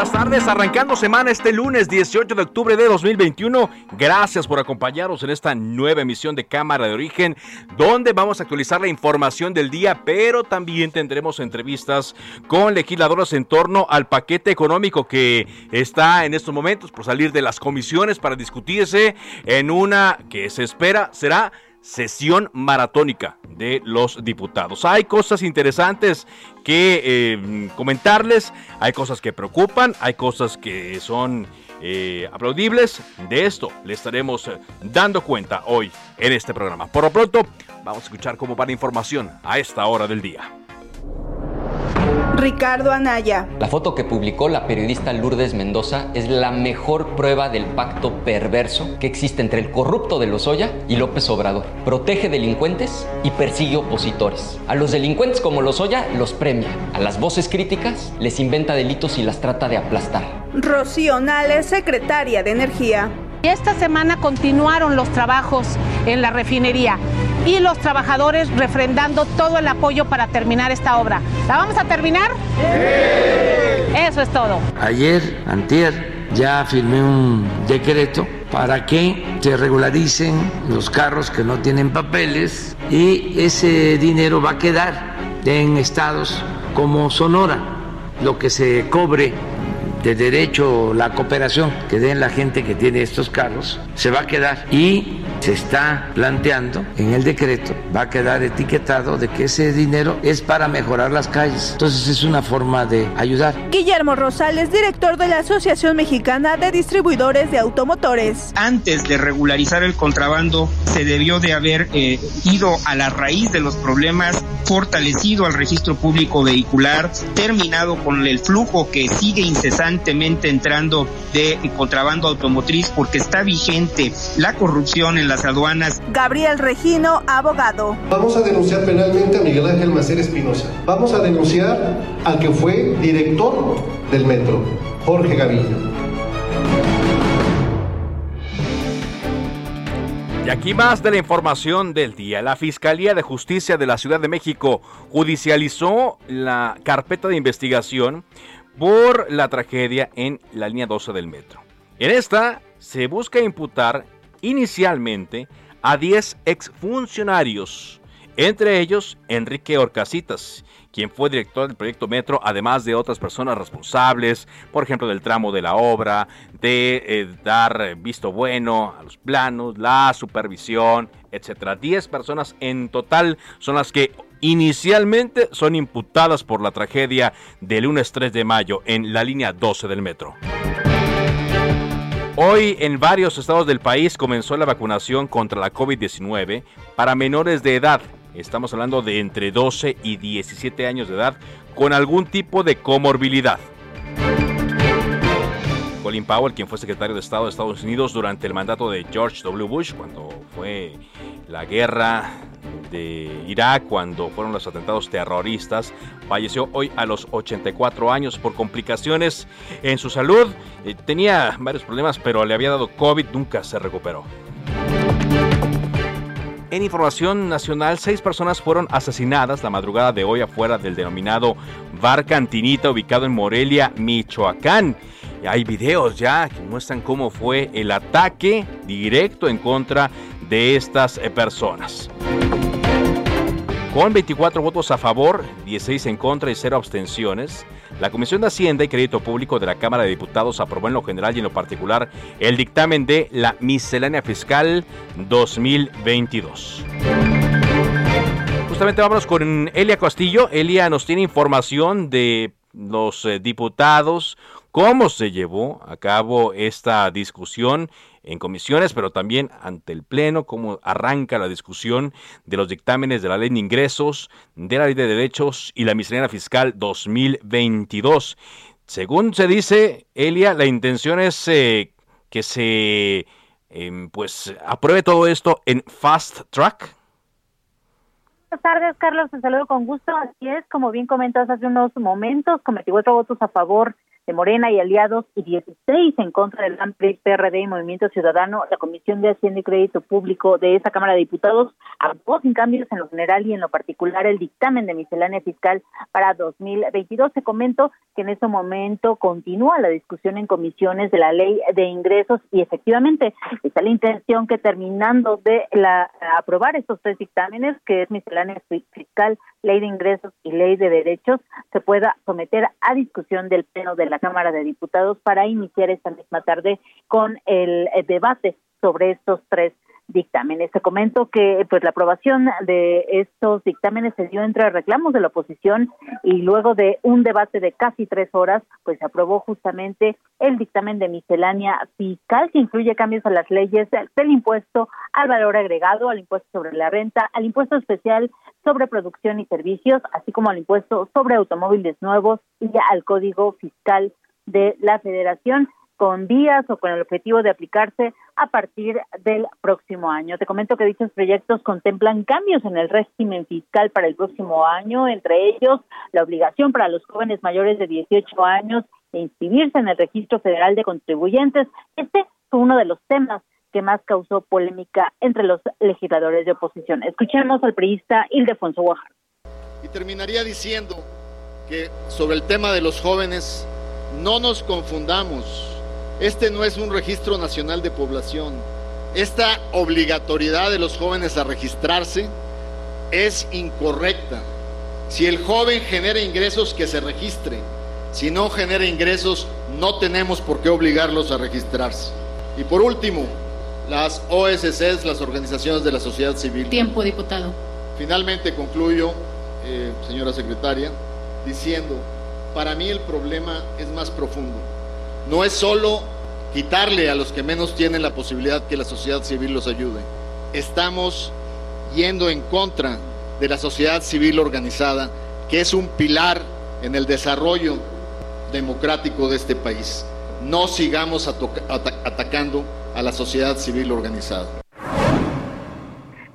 Buenas tardes, arrancando semana este lunes 18 de octubre de 2021. Gracias por acompañarnos en esta nueva emisión de Cámara de Origen, donde vamos a actualizar la información del día, pero también tendremos entrevistas con legisladoras en torno al paquete económico que está en estos momentos por salir de las comisiones para discutirse en una que se espera será sesión maratónica de los diputados. Hay cosas interesantes que eh, comentarles, hay cosas que preocupan, hay cosas que son eh, aplaudibles. De esto le estaremos eh, dando cuenta hoy en este programa. Por lo pronto, vamos a escuchar cómo va la información a esta hora del día. Ricardo Anaya. La foto que publicó la periodista Lourdes Mendoza es la mejor prueba del pacto perverso que existe entre el corrupto de Lozoya y López Obrador. Protege delincuentes y persigue opositores. A los delincuentes como Lozoya los premia. A las voces críticas les inventa delitos y las trata de aplastar. Rocío Nales, secretaria de Energía. Esta semana continuaron los trabajos en la refinería y los trabajadores refrendando todo el apoyo para terminar esta obra. ¿La vamos a terminar? Sí. Eso es todo. Ayer, antier, ya firmé un decreto para que se regularicen los carros que no tienen papeles y ese dinero va a quedar en estados como Sonora. Lo que se cobre de derecho, la cooperación que den la gente que tiene estos carros, se va a quedar y se está planteando en el decreto, va a quedar etiquetado de que ese dinero es para mejorar las calles. Entonces es una forma de ayudar. Guillermo Rosales, director de la Asociación Mexicana de Distribuidores de Automotores. Antes de regularizar el contrabando, se debió de haber eh, ido a la raíz de los problemas, fortalecido al registro público vehicular, terminado con el flujo que sigue entrando de contrabando automotriz porque está vigente la corrupción en las aduanas. Gabriel Regino, abogado. Vamos a denunciar penalmente a Miguel Ángel Macer Espinosa. Vamos a denunciar al que fue director del metro, Jorge Gavillo. Y aquí más de la información del día. La Fiscalía de Justicia de la Ciudad de México judicializó la carpeta de investigación por la tragedia en la línea 12 del metro. En esta se busca imputar inicialmente a 10 exfuncionarios, entre ellos Enrique Orcasitas, quien fue director del proyecto Metro, además de otras personas responsables, por ejemplo, del tramo de la obra, de eh, dar visto bueno a los planos, la supervisión, etcétera. 10 personas en total son las que inicialmente son imputadas por la tragedia del lunes 3 de mayo en la línea 12 del metro. Hoy en varios estados del país comenzó la vacunación contra la COVID-19 para menores de edad. Estamos hablando de entre 12 y 17 años de edad con algún tipo de comorbilidad. Colin Powell, quien fue secretario de Estado de Estados Unidos durante el mandato de George W. Bush, cuando fue la guerra de Irak, cuando fueron los atentados terroristas, falleció hoy a los 84 años por complicaciones en su salud. Eh, tenía varios problemas, pero le había dado COVID, nunca se recuperó. En información nacional, seis personas fueron asesinadas la madrugada de hoy afuera del denominado Bar Cantinita ubicado en Morelia, Michoacán. Hay videos ya que muestran cómo fue el ataque directo en contra de estas eh, personas. Con 24 votos a favor, 16 en contra y 0 abstenciones, la Comisión de Hacienda y Crédito Público de la Cámara de Diputados aprobó en lo general y en lo particular el dictamen de la miscelánea fiscal 2022. Justamente vámonos con Elia Castillo. Elia nos tiene información de los eh, diputados, cómo se llevó a cabo esta discusión en comisiones, pero también ante el Pleno, cómo arranca la discusión de los dictámenes de la Ley de Ingresos, de la Ley de Derechos y la Miscelánea Fiscal 2022. Según se dice, Elia, la intención es eh, que se em, pues apruebe todo esto en fast track. Buenas tardes, Carlos. Te saludo con gusto. Así es, como bien comentas hace unos momentos, con 24 votos a favor de Morena y aliados y 16 en contra del AMPRI, PRD y Movimiento Ciudadano, la Comisión de Hacienda y Crédito Público de esa Cámara de Diputados aprobó sin cambios en lo general y en lo particular el dictamen de miscelánea fiscal para 2022. Se comentó que en ese momento continúa la discusión en comisiones de la ley de ingresos y efectivamente está la intención que terminando de la, aprobar estos tres dictámenes, que es miscelánea fiscal, ley de ingresos y ley de derechos, se pueda someter a discusión del Pleno de la Cámara de Diputados para iniciar esta misma tarde con el debate sobre estos tres dictámenes. Se comento que pues la aprobación de estos dictámenes se dio entre reclamos de la oposición y luego de un debate de casi tres horas, pues se aprobó justamente el dictamen de miscelánea fiscal que incluye cambios a las leyes del impuesto al valor agregado, al impuesto sobre la renta, al impuesto especial sobre producción y servicios, así como al impuesto sobre automóviles nuevos y al código fiscal de la federación con días o con el objetivo de aplicarse a partir del próximo año. Te comento que dichos proyectos contemplan cambios en el régimen fiscal para el próximo año, entre ellos la obligación para los jóvenes mayores de 18 años de inscribirse en el Registro Federal de Contribuyentes. Este fue uno de los temas que más causó polémica entre los legisladores de oposición. Escuchemos al priista Ildefonso Guajar. Y terminaría diciendo que sobre el tema de los jóvenes, no nos confundamos este no es un registro nacional de población. Esta obligatoriedad de los jóvenes a registrarse es incorrecta. Si el joven genera ingresos, que se registre. Si no genera ingresos, no tenemos por qué obligarlos a registrarse. Y por último, las OSCs, las organizaciones de la sociedad civil. Tiempo, diputado. Finalmente concluyo, eh, señora secretaria, diciendo, para mí el problema es más profundo no es solo quitarle a los que menos tienen la posibilidad que la sociedad civil los ayude. Estamos yendo en contra de la sociedad civil organizada, que es un pilar en el desarrollo democrático de este país. No sigamos atacando a la sociedad civil organizada.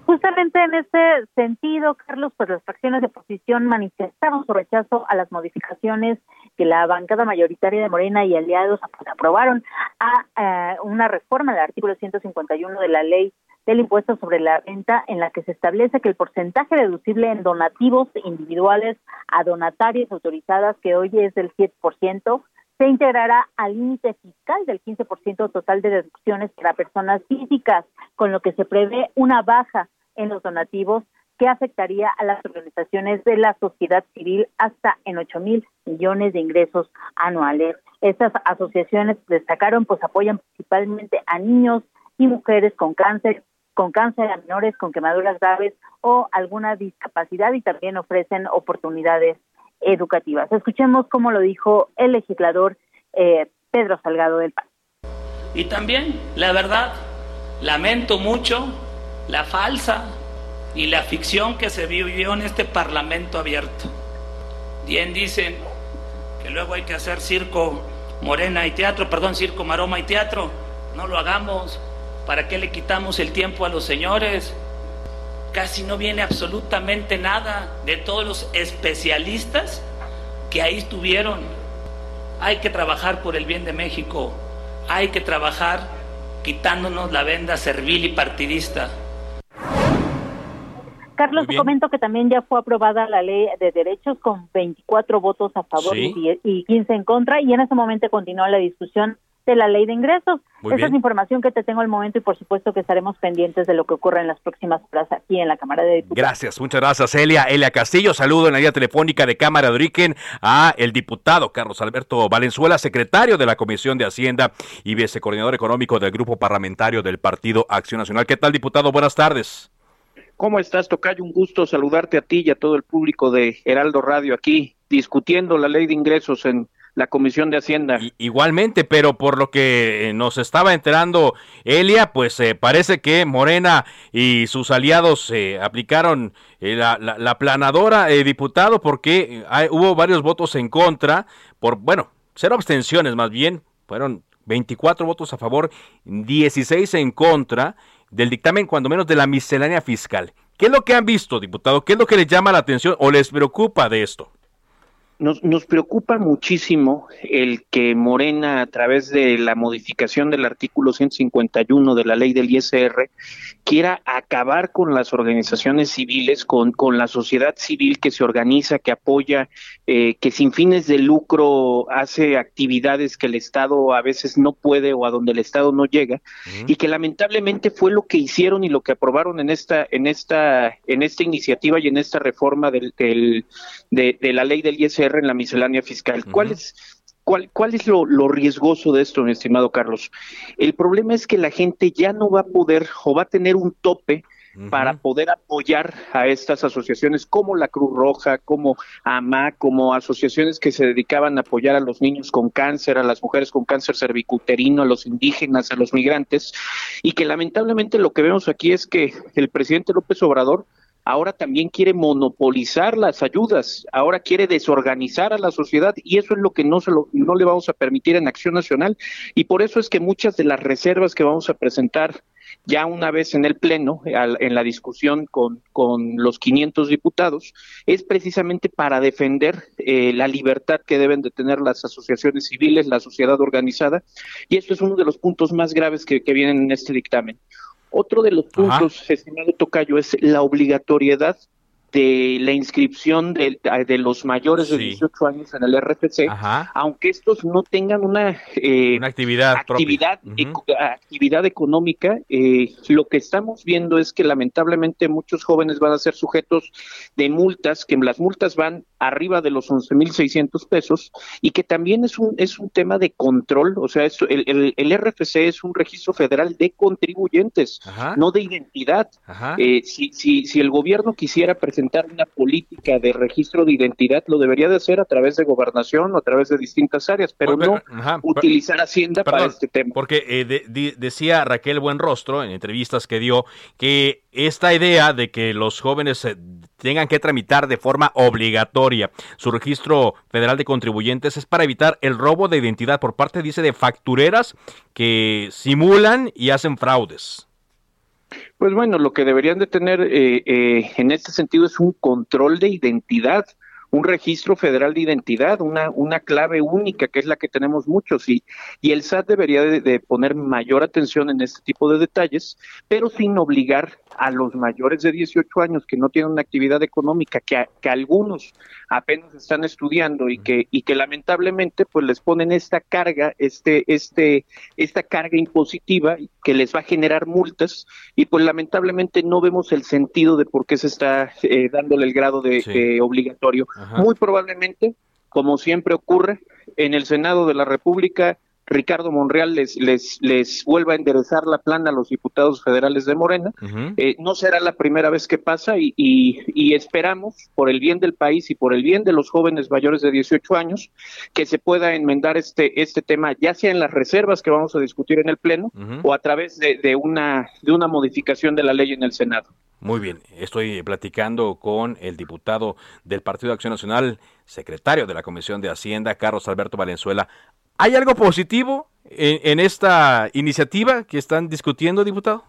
Justamente en ese sentido, Carlos, pues las fracciones de oposición manifestaron su rechazo a las modificaciones que la bancada mayoritaria de Morena y aliados aprobaron a eh, una reforma del artículo 151 de la ley del impuesto sobre la renta en la que se establece que el porcentaje deducible en donativos individuales a donatarias autorizadas que hoy es del 7% se integrará al límite fiscal del 15% total de deducciones para personas físicas, con lo que se prevé una baja en los donativos que afectaría a las organizaciones de la sociedad civil hasta en 8 mil millones de ingresos anuales. Estas asociaciones destacaron, pues apoyan principalmente a niños y mujeres con cáncer, con cáncer a menores con quemaduras graves o alguna discapacidad y también ofrecen oportunidades educativas. Escuchemos cómo lo dijo el legislador eh, Pedro Salgado del PAN. Y también, la verdad, lamento mucho la falsa y la ficción que se vivió en este Parlamento abierto. Bien dicen que luego hay que hacer circo morena y teatro, perdón, circo maroma y teatro. No lo hagamos. ¿Para qué le quitamos el tiempo a los señores? Casi no viene absolutamente nada de todos los especialistas que ahí estuvieron. Hay que trabajar por el bien de México. Hay que trabajar quitándonos la venda servil y partidista. Carlos, te comento que también ya fue aprobada la ley de derechos con 24 votos a favor y 15 en contra y en ese momento continúa la discusión de la ley de ingresos. Esa es información que te tengo al momento y por supuesto que estaremos pendientes de lo que ocurra en las próximas horas aquí en la Cámara de Diputados. Gracias, muchas gracias Elia. Elia Castillo, saludo en la línea telefónica de Cámara de Origen a el diputado Carlos Alberto Valenzuela, secretario de la Comisión de Hacienda y vicecoordinador económico del Grupo Parlamentario del Partido Acción Nacional. ¿Qué tal, diputado? Buenas tardes. ¿Cómo estás, Tocayo? Un gusto saludarte a ti y a todo el público de Heraldo Radio aquí, discutiendo la ley de ingresos en la Comisión de Hacienda. igualmente, pero por lo que nos estaba enterando Elia, pues eh, parece que Morena y sus aliados eh, aplicaron eh, la, la, planadora, diputado, porque hubo varios votos en contra, por, bueno, cero abstenciones más bien, fueron 24 votos a favor, 16 en contra del dictamen, cuando menos de la miscelánea fiscal. ¿Qué es lo que han visto, diputado? ¿Qué es lo que les llama la atención o les preocupa de esto? Nos, nos preocupa muchísimo el que Morena, a través de la modificación del artículo 151 de la ley del ISR, quiera acabar con las organizaciones civiles, con, con la sociedad civil que se organiza, que apoya, eh, que sin fines de lucro hace actividades que el Estado a veces no puede o a donde el Estado no llega, y que lamentablemente fue lo que hicieron y lo que aprobaron en esta, en esta, en esta iniciativa y en esta reforma del, del de, de la ley del ISR en la miscelánea fiscal. ¿Cuál es, cuál, cuál es lo, riesgoso de esto, mi estimado Carlos? El problema es que la gente ya no va a poder o va a tener un tope para poder apoyar a estas asociaciones como la Cruz Roja, como AMA, como asociaciones que se dedicaban a apoyar a los niños con cáncer, a las mujeres con cáncer cervicuterino, a los indígenas, a los migrantes, y que lamentablemente lo que vemos aquí es que el presidente López Obrador ahora también quiere monopolizar las ayudas, ahora quiere desorganizar a la sociedad y eso es lo que no, se lo, no le vamos a permitir en Acción Nacional y por eso es que muchas de las reservas que vamos a presentar ya una vez en el Pleno, en la discusión con, con los 500 diputados, es precisamente para defender eh, la libertad que deben de tener las asociaciones civiles, la sociedad organizada, y esto es uno de los puntos más graves que vienen en este dictamen. Otro de los puntos, estimado Tocayo, es la obligatoriedad de la inscripción de, de los mayores de 18 años en el RFC, aunque estos no tengan una, eh, actividad, actividad, actividad económica, eh, lo que estamos viendo es que lamentablemente muchos jóvenes van a ser sujetos de multas, que las multas van arriba de los 11.600 pesos y que también es un, es un tema de control, o sea, el, el, RFC es un registro federal de contribuyentes, no de identidad. Eh, si, si, si el gobierno quisiera presentar una política de registro de identidad, lo debería de hacer a través de gobernación o a través de distintas áreas, pero no utilizar Hacienda para este tema. Porque eh, decía Raquel Buenrostro en entrevistas que dio que esta idea de que los jóvenes eh, tengan que tramitar de forma obligatoria su registro federal de contribuyentes es para evitar el robo de identidad por parte, dice, de factureras que simulan y hacen fraudes. Pues bueno, lo que deberían de tener eh, eh, en este sentido es un control de identidad un registro federal de identidad, una, una clave única que es la que tenemos muchos y, y el SAT debería de, poner mayor atención en este tipo de detalles, pero sin obligar a los mayores de 18 años que no tienen una actividad económica, que, que algunos apenas están estudiando y que, y que lamentablemente pues les ponen esta carga, este, este, esta carga impositiva que les va a generar multas y pues lamentablemente no vemos el sentido de por qué se está eh, dándole el grado de obligatorio. Muy probablemente, como siempre ocurre, en el Senado de la República, Ricardo Monreal les, les, les vuelva a enderezar la plana a los diputados federales de Morena. Eh, no será la primera vez que pasa y, y, esperamos, por el bien del país y por el bien de los jóvenes mayores de 18 años, que se pueda enmendar este, este tema, ya sea en las reservas que vamos a discutir en el Pleno o a través de, de, una, de una modificación de la ley en el Senado. Muy bien, estoy platicando con el diputado del Partido de Acción Nacional, secretario de la Comisión de Hacienda, Carlos Alberto Valenzuela. ¿Hay algo positivo en, esta iniciativa que están discutiendo, diputado?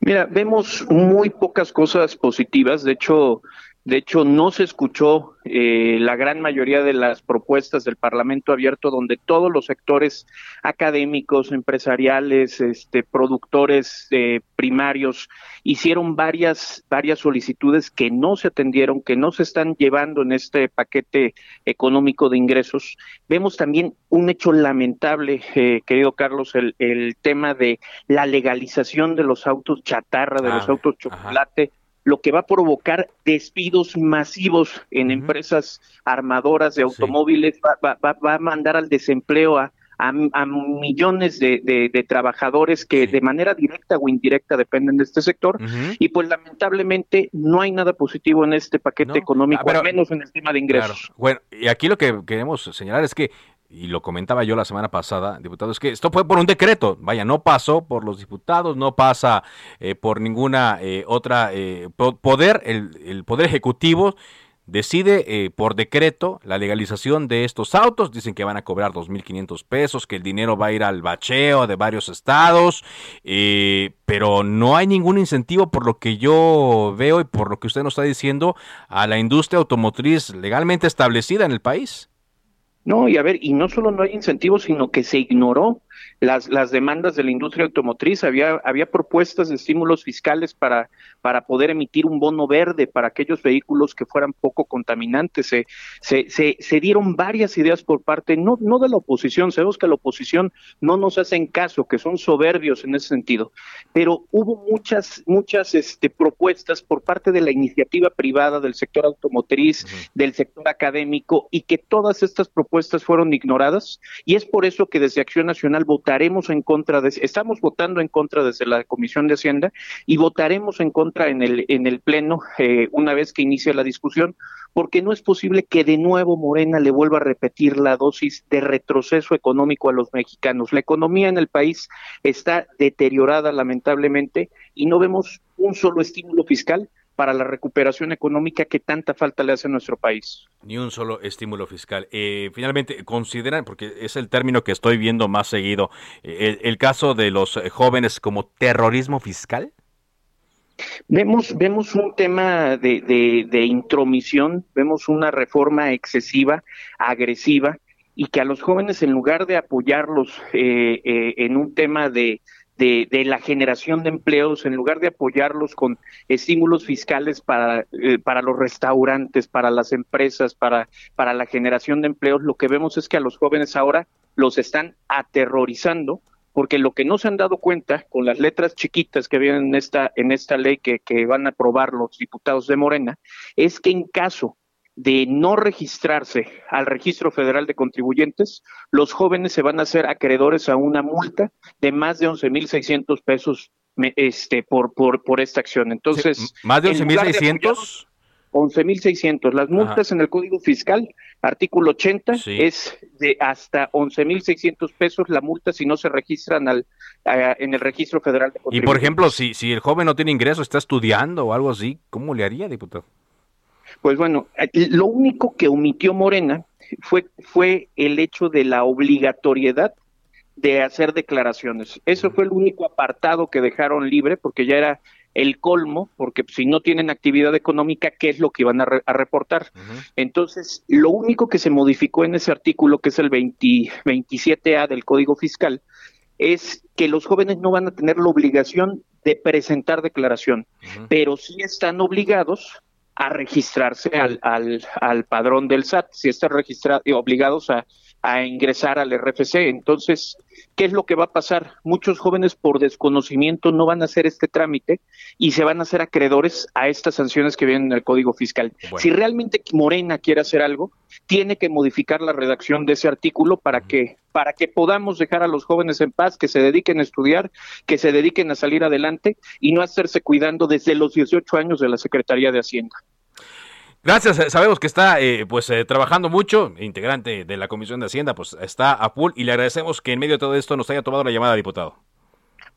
Mira, vemos muy pocas cosas positivas. De hecho, De hecho, no se escuchó eh, la gran mayoría de las propuestas del Parlamento Abierto, donde todos los sectores académicos, empresariales, este, productores eh, primarios hicieron varias varias solicitudes que no se atendieron, que no se están llevando en este paquete económico de ingresos. Vemos también un hecho lamentable, eh, querido Carlos, el, el, tema de la legalización de los autos chatarra, de los ah, autos chocolate lo que va a provocar despidos masivos en empresas armadoras de automóviles, va, a mandar al desempleo a, a, millones de, trabajadores que de manera directa o indirecta dependen de este sector. Y pues lamentablemente no hay nada positivo en este paquete económico, al menos en el tema de ingresos. Bueno, y aquí lo que queremos señalar es que y lo comentaba yo la semana pasada, diputados, que esto fue por un decreto, vaya, no pasó por los diputados, no pasa eh, por ninguna eh, otra eh, poder, el, poder ejecutivo decide por decreto la legalización de estos autos, dicen que van a cobrar 2.500 pesos, que el dinero va a ir al bacheo de varios estados, pero no hay ningún incentivo por lo que yo veo y por lo que usted nos está diciendo a la industria automotriz legalmente establecida en el país. No, y a ver, y no solo no hay incentivos, sino que se ignoró las, las demandas de la industria automotriz, había, había propuestas de estímulos fiscales para, para poder emitir un bono verde para aquellos vehículos que fueran poco contaminantes. Se, se, se, dieron varias ideas por parte, no, no de la oposición, sabemos que la oposición no nos hacen caso, que son soberbios en ese sentido, pero hubo muchas, muchas este, propuestas por parte de la iniciativa privada del sector automotriz, del sector académico, y que todas estas propuestas fueron ignoradas, y es por eso que desde Acción Nacional votaremos en contra de, estamos votando en contra desde la Comisión de Hacienda y votaremos en contra en el, en el Pleno eh, una vez que inicie la discusión, porque no es posible que de nuevo Morena le vuelva a repetir la dosis de retroceso económico a los mexicanos. La economía en el país está deteriorada lamentablemente y no vemos un solo estímulo fiscal para la recuperación económica que tanta falta le hace a nuestro país. Ni un solo estímulo fiscal. Eh, finalmente, consideran, porque es el término que estoy viendo más seguido, eh, el, caso de los eh, jóvenes como terrorismo fiscal. Vemos, vemos un tema de, intromisión, vemos una reforma excesiva, agresiva, y que a los jóvenes, en lugar de apoyarlos en un tema de, de, la generación de empleos, en lugar de apoyarlos con estímulos fiscales para, eh, para los restaurantes, para las empresas, para, para la generación de empleos, lo que vemos es que a los jóvenes ahora los están aterrorizando porque lo que no se han dado cuenta con las letras chiquitas que vienen en esta, en esta ley que, que van a aprobar los diputados de Morena, es que en caso de no registrarse al registro federal de contribuyentes, los jóvenes se van a hacer acreedores a una multa de más de 11.600 pesos este, por, por, por esta acción. Entonces, ¿más de 11.600? 11.600. Las multas en el Código Fiscal, artículo 80, es de hasta 11.600 pesos la multa si no se registran al, en el registro federal de. Y por ejemplo, si, si el joven no tiene ingreso, está estudiando o algo así, ¿cómo le haría, diputado? Pues bueno, lo único que omitió Morena fue, fue el hecho de la obligatoriedad de hacer declaraciones. Eso fue el único apartado que dejaron libre porque ya era el colmo, porque si no tienen actividad económica, ¿qué es lo que iban a, reportar? Entonces, lo único que se modificó en ese artículo, que es el 27A del Código Fiscal, es que los jóvenes no van a tener la obligación de presentar declaración, pero sí están obligados a registrarse al, al, al padrón del SAT, si están registrados y obligados a, a ingresar al RFC. Entonces, ¿qué es lo que va a pasar? Muchos jóvenes por desconocimiento no van a hacer este trámite y se van a hacer acreedores a estas sanciones que vienen en el Código Fiscal. Si realmente Morena quiere hacer algo, tiene que modificar la redacción de ese artículo para que para que podamos dejar a los jóvenes en paz, que se dediquen a estudiar, que se dediquen a salir adelante y no hacerse cuidando desde los 18 años de la Secretaría de Hacienda. Gracias, eh, sabemos que está eh, pues eh, trabajando mucho, integrante de la Comisión de Hacienda, pues está a pool y le agradecemos que en medio de todo esto nos haya tomado la llamada, diputado.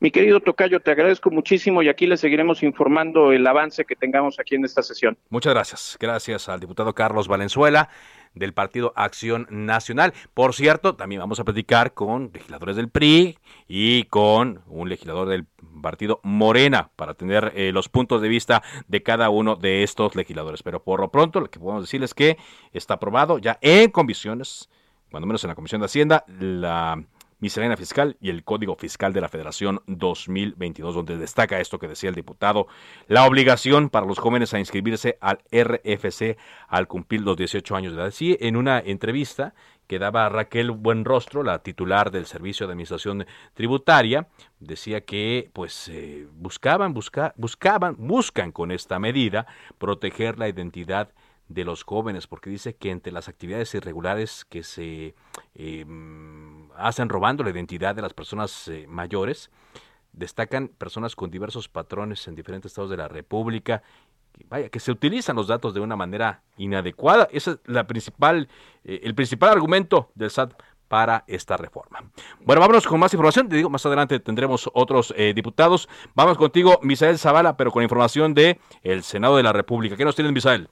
Mi querido Tocayo, te agradezco muchísimo y aquí le seguiremos informando el avance que tengamos aquí en esta sesión. Muchas gracias. Gracias al diputado Carlos Valenzuela del Partido Acción Nacional. Por cierto, también vamos a platicar con legisladores del PRI y con un legislador del partido Morena para tener eh, los puntos de vista de cada uno de estos legisladores. Pero por lo pronto, lo que podemos decir es que está aprobado ya en comisiones, cuando menos en la Comisión de Hacienda, la miscelánea fiscal y el Código Fiscal de la Federación 2022, donde destaca esto que decía el diputado, la obligación para los jóvenes a inscribirse al RFC al cumplir los 18 años de edad. Sí, en una entrevista que daba Raquel Buenrostro, la titular del Servicio de Administración Tributaria, decía que pues eh, buscaban, busca, buscaban, buscan con esta medida proteger la identidad de los jóvenes, porque dice que entre las actividades irregulares que se eh, hacen robando la identidad de las personas eh, mayores, destacan personas con diversos patrones en diferentes estados de la República. Vaya, que se utilizan los datos de una manera inadecuada. Ese es la principal, eh, el principal argumento del SAT para esta reforma. Bueno, vámonos con más información. Te digo, más adelante tendremos otros diputados. Vamos contigo, Misael Zavala, pero con información de el Senado de la República. ¿Qué nos tienes, Misael?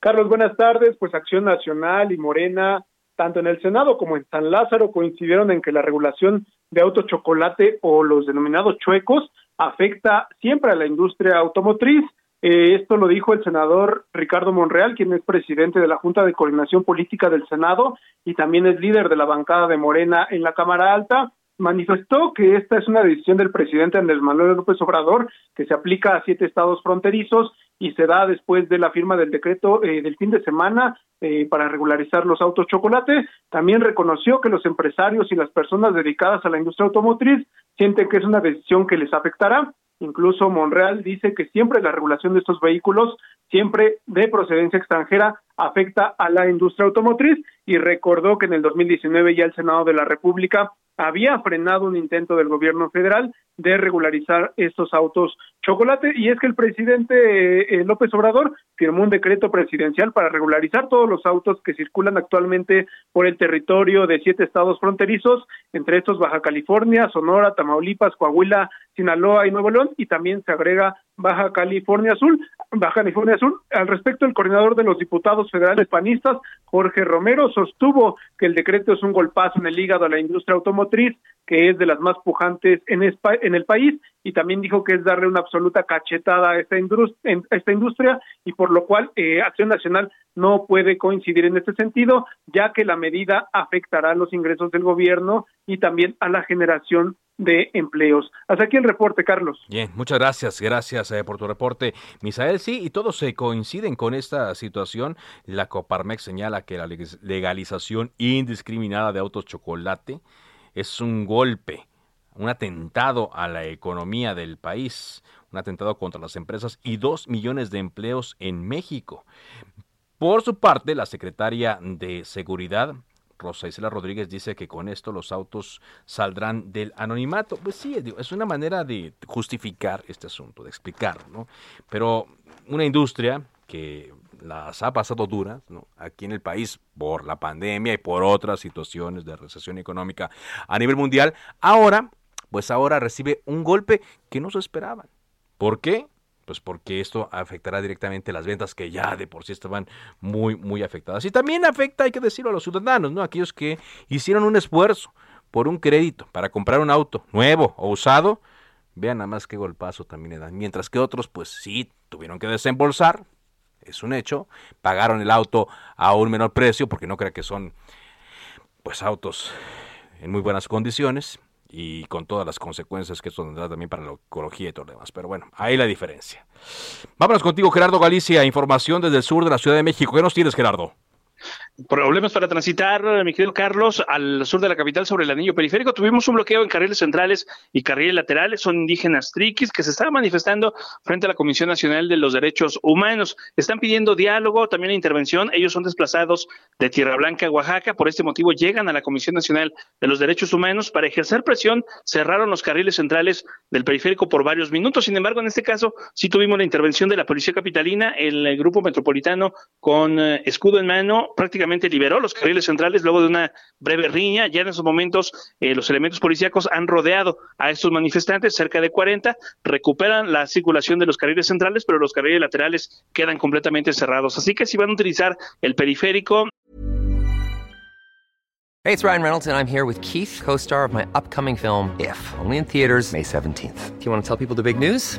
Carlos, buenas tardes. Pues Acción Nacional y Morena, tanto en el Senado como en San Lázaro, coincidieron en que la regulación de auto chocolate o los denominados chuecos afecta siempre a la industria automotriz. Eh, esto lo dijo el senador Ricardo Monreal, quien es presidente de la Junta de Coordinación Política del Senado y también es líder de la bancada de Morena en la Cámara Alta manifestó que esta es una decisión del presidente Andrés Manuel López Obrador que se aplica a siete estados fronterizos y se da después de la firma del decreto eh, del fin de semana eh, para regularizar los autos chocolate. También reconoció que los empresarios y las personas dedicadas a la industria automotriz sienten que es una decisión que les afectará. Incluso Monreal dice que siempre la regulación de estos vehículos, siempre de procedencia extranjera, afecta a la industria automotriz y recordó que en el 2019 ya el Senado de la República había frenado un intento del gobierno federal de regularizar estos autos chocolate. Y es que el presidente eh, López Obrador firmó un decreto presidencial para regularizar todos los autos que circulan actualmente por el territorio de siete estados fronterizos, entre estos Baja California, Sonora, Tamaulipas, Coahuila, Sinaloa y Nuevo León. Y también se agrega Baja California Azul, Baja California Azul. Al respecto, el coordinador de los diputados federales panistas, Jorge Romero, sostuvo que el decreto es un golpazo en el hígado a la industria automotriz, que es de las más pujantes en, en el país, y también dijo que es darle una absoluta cachetada a esta, industria, esta industria y por lo cual eh, Acción Nacional no puede coincidir en este sentido, ya que la medida afectará los ingresos del gobierno y también a la generación de empleos. Hasta aquí el reporte, Carlos. Bien, muchas gracias, gracias eh, por tu reporte, Misael. Sí, y todos se coinciden con esta situación. La Coparmex señala que la legalización indiscriminada de autos chocolate es un golpe, un atentado a la economía del país, un atentado contra las empresas y dos millones de empleos en México. Por su parte, la secretaria de Seguridad, Rosa Isela Rodríguez dice que con esto los autos saldrán del anonimato. Pues sí, es una manera de justificar este asunto, de explicarlo, ¿no? Pero una industria que las ha pasado duras ¿no? aquí en el país por la pandemia y por otras situaciones de recesión económica a nivel mundial, ahora, pues ahora recibe un golpe que no se esperaban. ¿Por qué? Pues porque esto afectará directamente las ventas que ya de por sí estaban muy, muy afectadas. Y también afecta, hay que decirlo, a los ciudadanos, ¿no? Aquellos que hicieron un esfuerzo por un crédito para comprar un auto nuevo o usado, vean nada más qué golpazo también le dan. Mientras que otros, pues sí, tuvieron que desembolsar, es un hecho, pagaron el auto a un menor precio porque no creo que son pues autos en muy buenas condiciones y con todas las consecuencias que esto tendrá también para la ecología y todo lo demás. Pero bueno, ahí la diferencia. Vámonos contigo, Gerardo Galicia, información desde el sur de la Ciudad de México. ¿Qué nos tienes, Gerardo? Problemas para transitar, mi querido Carlos, al sur de la capital sobre el anillo periférico. Tuvimos un bloqueo en carriles centrales y carriles laterales. Son indígenas triquis que se estaban manifestando frente a la Comisión Nacional de los Derechos Humanos. Están pidiendo diálogo, también intervención. Ellos son desplazados de Tierra Blanca Oaxaca. Por este motivo llegan a la Comisión Nacional de los Derechos Humanos para ejercer presión. Cerraron los carriles centrales del periférico por varios minutos. Sin embargo, en este caso sí tuvimos la intervención de la Policía Capitalina, el, grupo metropolitano con eh, escudo en mano prácticamente liberó los carriles centrales luego de una breve riña. Ya en esos momentos eh, los elementos policíacos han rodeado a estos manifestantes, cerca de 40, recuperan la circulación de los carriles centrales, pero los carriles laterales quedan completamente cerrados. Así que si van a utilizar el periférico. Hey, it's Ryan Reynolds and I'm here with Keith, co-star of my upcoming film If, only in theaters May 17th. Do you want to news?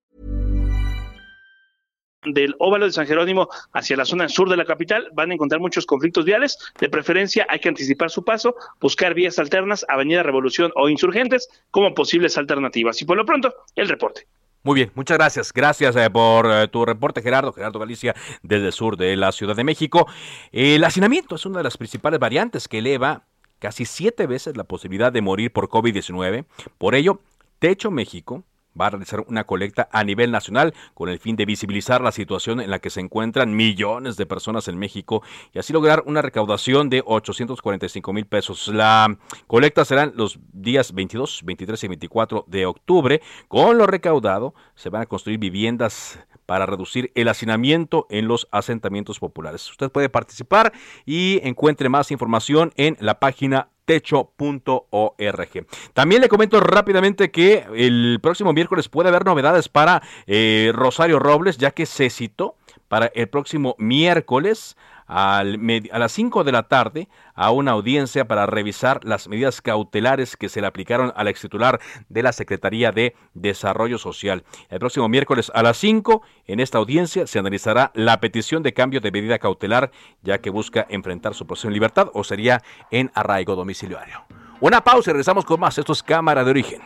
Del óvalo de San Jerónimo hacia la zona sur de la capital van a encontrar muchos conflictos viales. De preferencia hay que anticipar su paso, buscar vías alternas, Avenida Revolución o Insurgentes como posibles alternativas. Y por lo pronto, el reporte. Muy bien, muchas gracias. Gracias eh, por eh, tu reporte, Gerardo. Gerardo Galicia, desde el sur de la Ciudad de México. El hacinamiento es una de las principales variantes que eleva casi siete veces la posibilidad de morir por COVID-19. Por ello, Techo México va a realizar una colecta a nivel nacional con el fin de visibilizar la situación en la que se encuentran millones de personas en México y así lograr una recaudación de 845 mil pesos. La colecta será los días 22, 23 y 24 de octubre. Con lo recaudado se van a construir viviendas para reducir el hacinamiento en los asentamientos populares. Usted puede participar y encuentre más información en la página techo.org. También le comento rápidamente que el próximo miércoles puede haber novedades para eh, Rosario Robles, ya que se citó para el próximo miércoles a las 5 de la tarde a una audiencia para revisar las medidas cautelares que se le aplicaron al ex titular de la Secretaría de Desarrollo Social. El próximo miércoles a las 5, en esta audiencia, se analizará la petición de cambio de medida cautelar, ya que busca enfrentar su proceso en libertad o sería en arraigo domiciliario. Una pausa y regresamos con más. Esto es Cámara de Origen.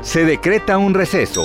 Se decreta un receso.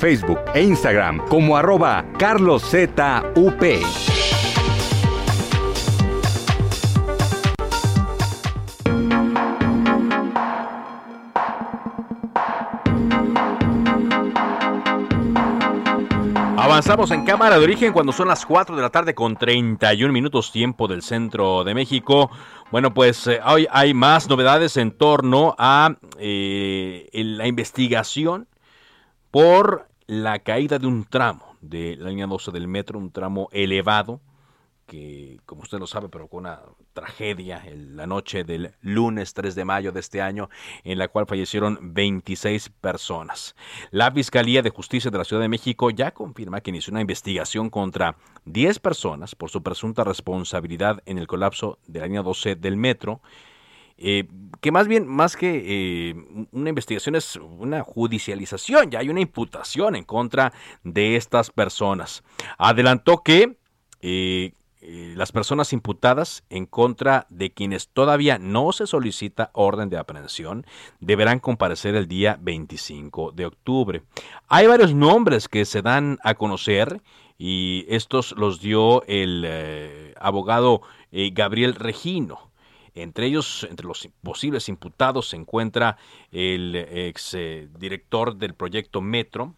Facebook e Instagram como arroba carloszup. Avanzamos en cámara de origen cuando son las 4 de la tarde con 31 minutos tiempo del centro de México. Bueno, pues eh, hoy hay más novedades en torno a eh, la investigación por la caída de un tramo de la línea 12 del metro, un tramo elevado, que como usted lo sabe, provocó una tragedia en la noche del lunes 3 de mayo de este año, en la cual fallecieron 26 personas. La Fiscalía de Justicia de la Ciudad de México ya confirma que inició una investigación contra 10 personas por su presunta responsabilidad en el colapso de la línea 12 del metro eh, que más bien, más que eh, una investigación, es una judicialización, ya hay una imputación en contra de estas personas. Adelantó que eh, las personas imputadas en contra de quienes todavía no se solicita orden de aprehensión deberán comparecer el día 25 de octubre. Hay varios nombres que se dan a conocer y estos los dio el abogado Gabriel Regino. Entre ellos, entre los posibles imputados, se encuentra el ex eh, director del proyecto Metro,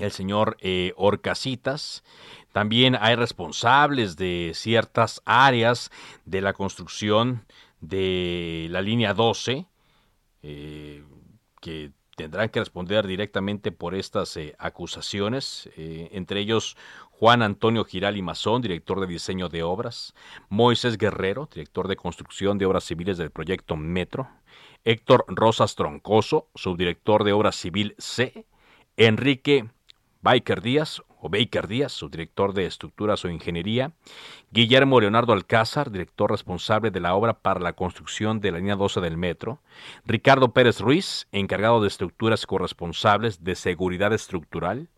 el señor eh, Orcasitas. También hay responsables de ciertas áreas de la construcción de la línea 12 eh, que tendrán que responder directamente por estas eh, acusaciones, entre ellos Juan Antonio Giral y Mazón, director de diseño de obras, Moisés Guerrero, director de construcción de obras civiles del proyecto Metro, Héctor Rosas Troncoso, subdirector de obras civil C, Enrique Baker Díaz o Baker Díaz, subdirector de estructuras o ingeniería, Guillermo Leonardo Alcázar, director responsable de la obra para la construcción de la línea 12 del metro, Ricardo Pérez Ruiz, encargado de estructuras corresponsables de seguridad estructural,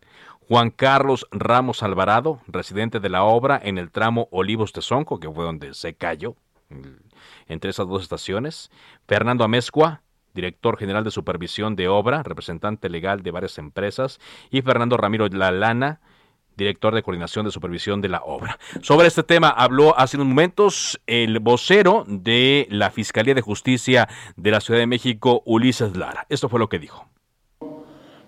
Juan Carlos Ramos Alvarado, residente de la obra en el tramo Olivos de Sonco, que fue donde se cayó entre esas dos estaciones, Fernando Amezcua, director general de supervisión de obra, representante legal de varias empresas, y Fernando Ramiro Lalana, director de coordinación de supervisión de la obra. Sobre este tema habló hace unos momentos el vocero de la Fiscalía de Justicia de la Ciudad de México, Ulises Lara. Esto fue lo que dijo.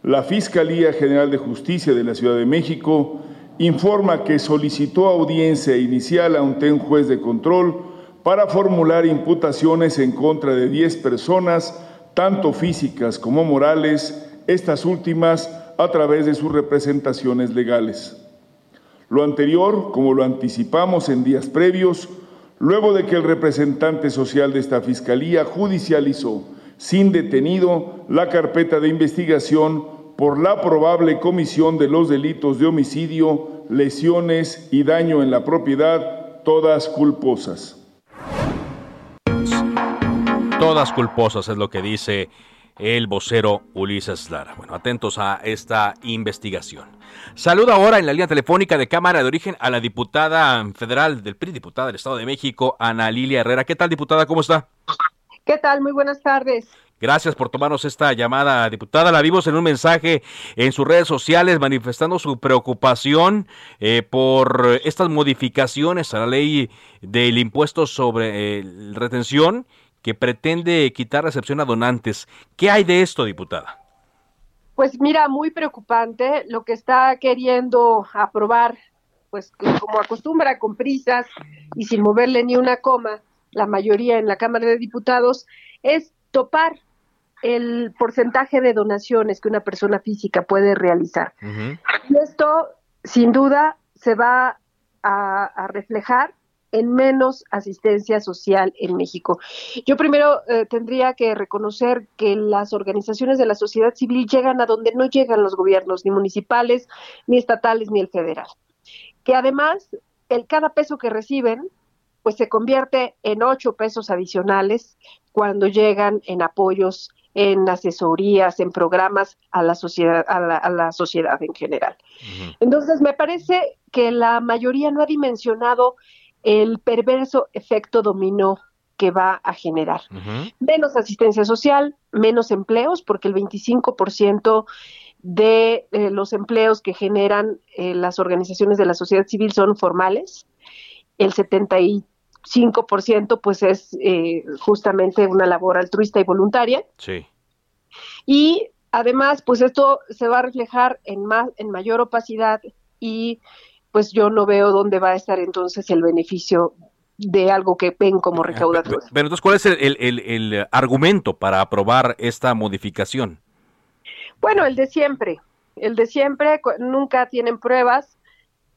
La Fiscalía General de Justicia de la Ciudad de México informa que solicitó audiencia inicial a un ten juez de control para formular imputaciones en contra de 10 personas tanto físicas como morales, estas últimas a través de sus representaciones legales. Lo anterior, como lo anticipamos en días previos, luego de que el representante social de esta Fiscalía judicializó sin detenido la carpeta de investigación por la probable comisión de los delitos de homicidio, lesiones y daño en la propiedad, todas culposas todas culposas, es lo que dice el vocero Ulises Lara. Bueno, atentos a esta investigación. Saludo ahora en la línea telefónica de Cámara de Origen a la diputada federal del PRI, diputada del Estado de México, Ana Lilia Herrera. ¿Qué tal, diputada? ¿Cómo está? ¿Qué tal? Muy buenas tardes. Gracias por tomarnos esta llamada, diputada. La vimos en un mensaje en sus redes sociales manifestando su preocupación eh, por estas modificaciones a la ley del impuesto sobre eh, retención que pretende quitar recepción a donantes. ¿Qué hay de esto, diputada? Pues mira, muy preocupante lo que está queriendo aprobar, pues como acostumbra, con prisas y sin moverle ni una coma, la mayoría en la Cámara de Diputados, es topar el porcentaje de donaciones que una persona física puede realizar. Y esto, sin duda, se va a, a reflejar en menos asistencia social en México. Yo primero eh, tendría que reconocer que las organizaciones de la sociedad civil llegan a donde no llegan los gobiernos, ni municipales, ni estatales, ni el federal. Que además, el cada peso que reciben, pues se convierte en ocho pesos adicionales cuando llegan en apoyos en asesorías, en programas a la sociedad, a la, sociedad en general. Entonces, me parece que la mayoría no ha dimensionado el perverso efecto dominó que va a generar. Menos asistencia social, menos empleos, porque el 25% de eh, los empleos que generan eh, las organizaciones de la sociedad civil son formales, el 75% pues es eh, justamente una labor altruista y voluntaria. Sí. Y además, pues esto se va a reflejar en más, en mayor opacidad y pues yo no veo dónde va a estar entonces el beneficio de algo que ven como ah, recaudatorio. Pero, entonces, ¿cuál es el, argumento para aprobar esta modificación? Bueno, el de siempre. El de siempre, nunca tienen pruebas.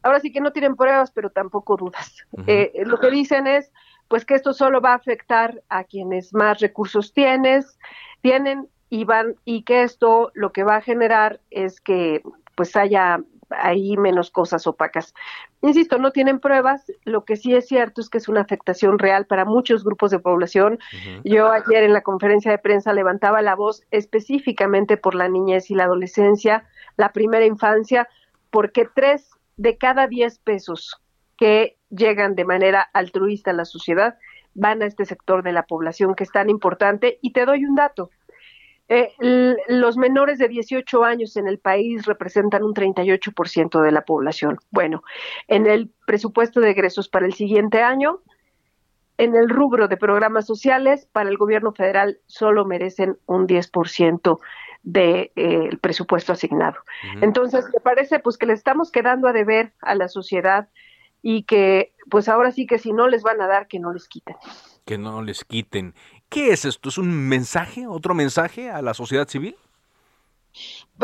Ahora sí que no tienen pruebas, pero tampoco dudas. Eh, lo que dicen es, pues que esto solo va a afectar a quienes más recursos tienes, tienen y van y que esto lo que va a generar es que pues haya hay menos cosas opacas. Insisto, no tienen pruebas, lo que sí es cierto es que es una afectación real para muchos grupos de población. Yo ayer en la conferencia de prensa levantaba la voz específicamente por la niñez y la adolescencia, la primera infancia, porque tres de cada diez pesos que llegan de manera altruista a la sociedad van a este sector de la población que es tan importante. Y te doy un dato. Eh, los menores de 18 años en el país representan un 38% de la población. Bueno, en el presupuesto de egresos para el siguiente año en el rubro de programas sociales, para el gobierno federal solo merecen un 10% del de, eh, presupuesto asignado. Entonces, me parece pues que le estamos quedando a deber a la sociedad y que pues ahora sí que si no les van a dar, que no les quiten. Que no les quiten. ¿Qué es esto? ¿Es un mensaje, otro mensaje a la sociedad civil?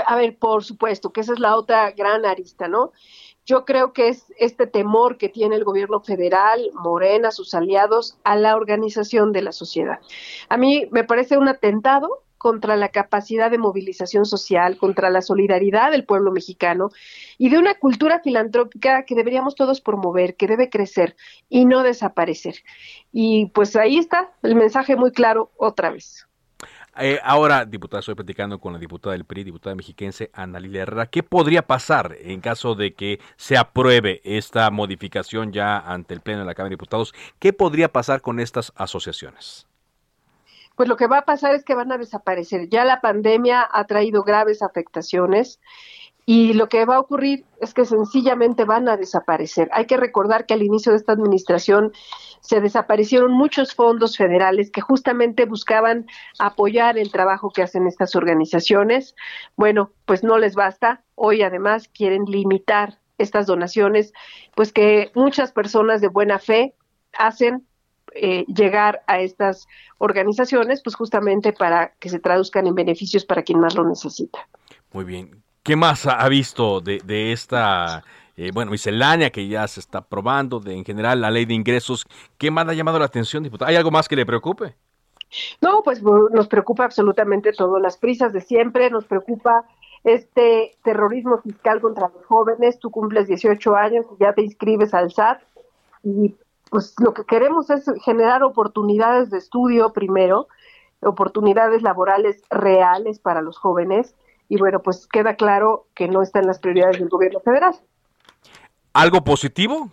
A ver, por supuesto, que esa es la otra gran arista, ¿no? Yo creo que es este temor que tiene el gobierno federal, Morena, sus aliados, a la organización de la sociedad. A mí me parece un atentado contra la capacidad de movilización social, contra la solidaridad del pueblo mexicano y de una cultura filantrópica que deberíamos todos promover, que debe crecer y no desaparecer. Y pues ahí está el mensaje muy claro otra vez. Eh, ahora, diputada, estoy platicando con la diputada del PRI, diputada mexiquense Ana Lilia Herrera. ¿Qué podría pasar en caso de que se apruebe esta modificación ya ante el Pleno de la Cámara de Diputados? ¿Qué podría pasar con estas asociaciones? Pues lo que va a pasar es que van a desaparecer. Ya la pandemia ha traído graves afectaciones y lo que va a ocurrir es que sencillamente van a desaparecer. Hay que recordar que al inicio de esta administración se desaparecieron muchos fondos federales que justamente buscaban apoyar el trabajo que hacen estas organizaciones. Bueno, pues no les basta. Hoy además quieren limitar estas donaciones, pues que muchas personas de buena fe hacen eh, llegar a estas organizaciones, pues justamente para que se traduzcan en beneficios para quien más lo necesita. Muy bien. ¿Qué más ha visto de, de esta, eh, bueno, miscelánea que ya se está aprobando, de en general la ley de ingresos? ¿Qué más ha llamado la atención, diputado? ¿Hay algo más que le preocupe? No, pues nos preocupa absolutamente todo, las prisas de siempre, nos preocupa este terrorismo fiscal contra los jóvenes, tú cumples 18 años y ya te inscribes al SAT y pues lo que queremos es generar oportunidades de estudio primero, oportunidades laborales reales para los jóvenes y bueno, pues queda claro que no está en las prioridades del gobierno federal. ¿Algo positivo?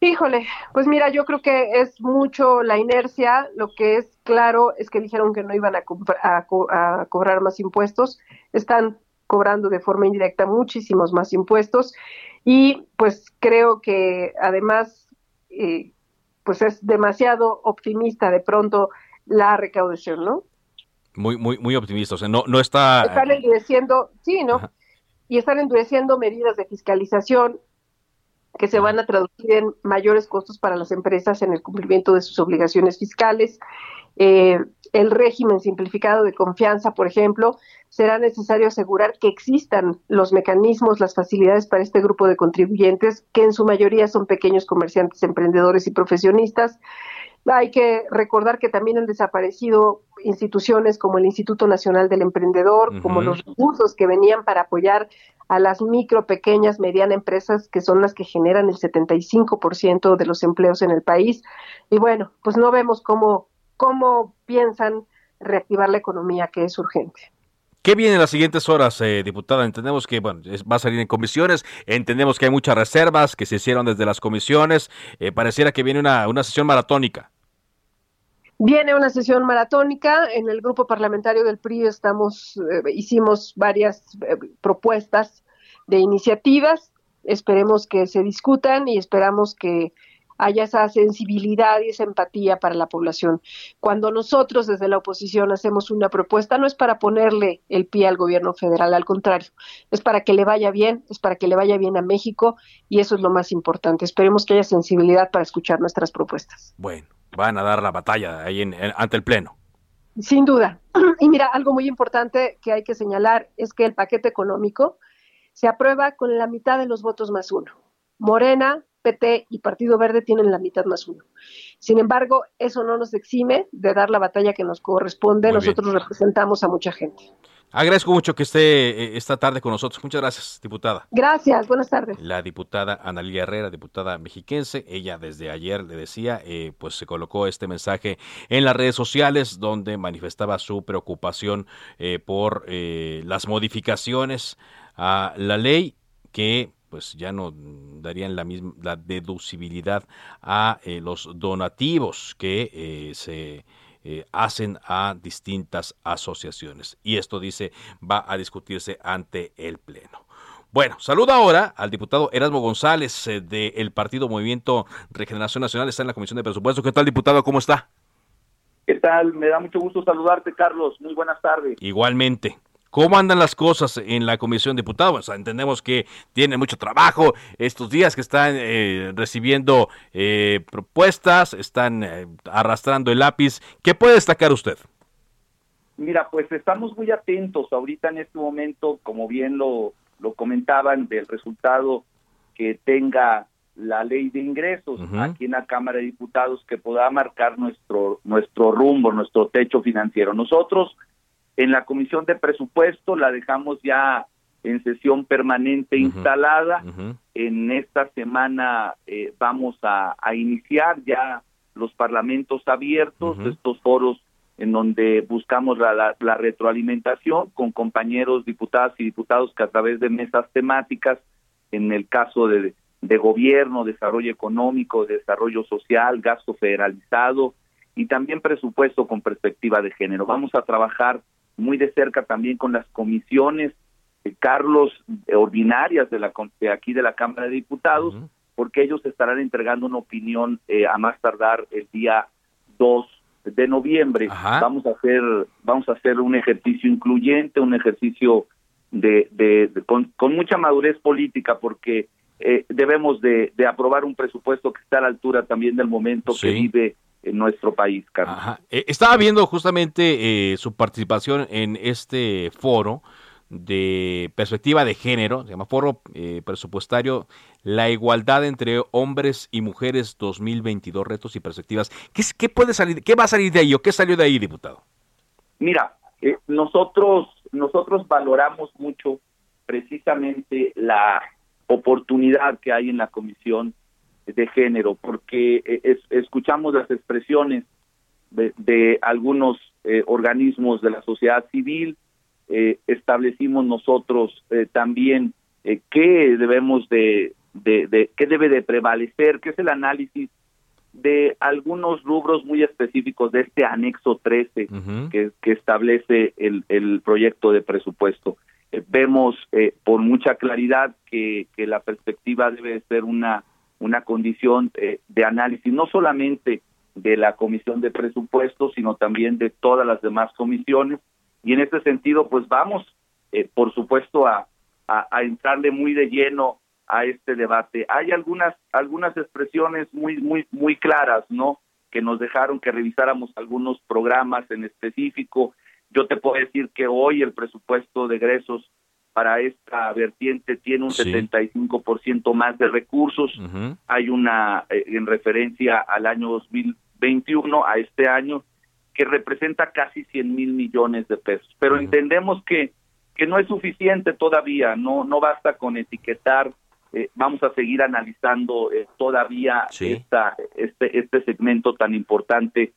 Híjole, pues mira, yo creo que es mucho la inercia. Lo que es claro es que dijeron que no iban a, a, cobrar más impuestos. Están cobrando de forma indirecta muchísimos más impuestos. Y pues creo que además, eh, pues es demasiado optimista de pronto la recaudación, ¿no? Muy, muy, muy optimista. O sea, no, no está. Están endureciendo, sí, ¿no? Y están endureciendo medidas de fiscalización que se van a traducir en mayores costos para las empresas en el cumplimiento de sus obligaciones fiscales. Eh, el régimen simplificado de confianza, por ejemplo, será necesario asegurar que existan los mecanismos, las facilidades para este grupo de contribuyentes, que en su mayoría son pequeños comerciantes, emprendedores y profesionistas. Hay que recordar que también han desaparecido instituciones como el Instituto Nacional del Emprendedor, como los recursos que venían para apoyar a las micro, pequeñas, medianas empresas que son las que generan el 75% de los empleos en el país. Y bueno, pues no vemos cómo, cómo piensan reactivar la economía, que es urgente. ¿Qué viene en las siguientes horas, eh, diputada? Entendemos que bueno, va a salir en comisiones, entendemos que hay muchas reservas que se hicieron desde las comisiones, eh, pareciera que viene una, una sesión maratónica. Viene una sesión maratónica. En el grupo parlamentario del PRI estamos, eh, hicimos varias eh, propuestas de iniciativas. Esperemos que se discutan y esperamos que haya esa sensibilidad y esa empatía para la población. Cuando nosotros desde la oposición hacemos una propuesta, no es para ponerle el pie al gobierno federal, al contrario, es para que le vaya bien, es para que le vaya bien a México y eso es lo más importante. Esperemos que haya sensibilidad para escuchar nuestras propuestas. Bueno, van a dar la batalla ahí en, ante el Pleno. Sin duda. Y mira, algo muy importante que hay que señalar es que el paquete económico se aprueba con la mitad de los votos más uno. Morena, PT y Partido Verde tienen la mitad más uno. Sin embargo, eso no nos exime de dar la batalla que nos corresponde. Nosotros representamos a mucha gente. Agradezco mucho que esté eh, esta tarde con nosotros. Muchas gracias, diputada. Gracias, buenas tardes. La diputada Analia Herrera, diputada mexiquense, ella desde ayer le decía, eh, pues se colocó este mensaje en las redes sociales donde manifestaba su preocupación eh, por las modificaciones a la ley que pues ya no darían la misma la deducibilidad a los donativos que se eh, hacen a distintas asociaciones. Y esto dice va a discutirse ante el Pleno. Bueno, saludo ahora al diputado Erasmo González eh, del Partido Movimiento Regeneración Nacional, está en la Comisión de Presupuesto. ¿Qué tal, diputado? ¿Cómo está? ¿Qué tal? Me da mucho gusto saludarte, Carlos. Muy buenas tardes. Igualmente. ¿Cómo andan las cosas en la Comisión de Diputados? entendemos que tienen mucho trabajo estos días que están eh, recibiendo eh, propuestas, están eh, arrastrando el lápiz. ¿Qué puede destacar usted? Mira, pues estamos muy atentos ahorita en este momento, como bien lo, lo comentaban, del resultado que tenga la ley de ingresos aquí en la Cámara de Diputados que pueda marcar nuestro nuestro rumbo, nuestro techo financiero. Nosotros en la Comisión de Presupuesto la dejamos ya en sesión permanente instalada. En esta semana eh, vamos a, iniciar ya los parlamentos abiertos, estos foros en donde buscamos la, la, retroalimentación con compañeros diputadas y diputados que a través de mesas temáticas, en el caso de, de gobierno, desarrollo económico, desarrollo social, gasto federalizado y también presupuesto con perspectiva de género. Vamos a trabajar muy de cerca también con las comisiones, eh, Carlos, eh, ordinarias de, la, de aquí de la Cámara de Diputados, porque ellos estarán entregando una opinión eh, a más tardar el día 2 de noviembre. Vamos a hacer vamos a hacer un ejercicio incluyente, un ejercicio de, de, con, mucha madurez política, porque debemos de, de, aprobar un presupuesto que está a la altura también del momento que vive en nuestro país, Carlos. Eh, estaba viendo justamente eh, su participación en este foro de perspectiva de género, se llama Foro eh, Presupuestario, la igualdad entre hombres y mujeres 2022, retos y perspectivas. ¿Qué, qué puede salir, qué va a salir de ahí o qué salió de ahí, diputado? Mira, nosotros, nosotros valoramos mucho precisamente la oportunidad que hay en la comisión de género, porque eh, escuchamos las expresiones de, algunos eh, organismos de la sociedad civil, eh, establecimos nosotros también qué debemos de, de, qué debe de prevalecer, qué es el análisis de algunos rubros muy específicos de este anexo 13 que, que, establece el, el proyecto de presupuesto. vemos por mucha claridad que, que la perspectiva debe ser una una condición eh, de análisis no solamente de la Comisión de Presupuestos, sino también de todas las demás comisiones. Y en este sentido, pues vamos, eh, por supuesto, a, a, entrarle muy de lleno a este debate. Hay algunas algunas expresiones muy muy muy claras, ¿no? Que nos dejaron que revisáramos algunos programas en específico. Yo te puedo decir que hoy el presupuesto de egresos para esta vertiente tiene un 75% más de recursos. Hay una, eh, en referencia al año 2021, a este año, que representa casi 100 mil millones de pesos. Pero entendemos que, que no es suficiente todavía, no, no basta con etiquetar. Eh, vamos a seguir analizando eh, todavía esta, este, este segmento tan importante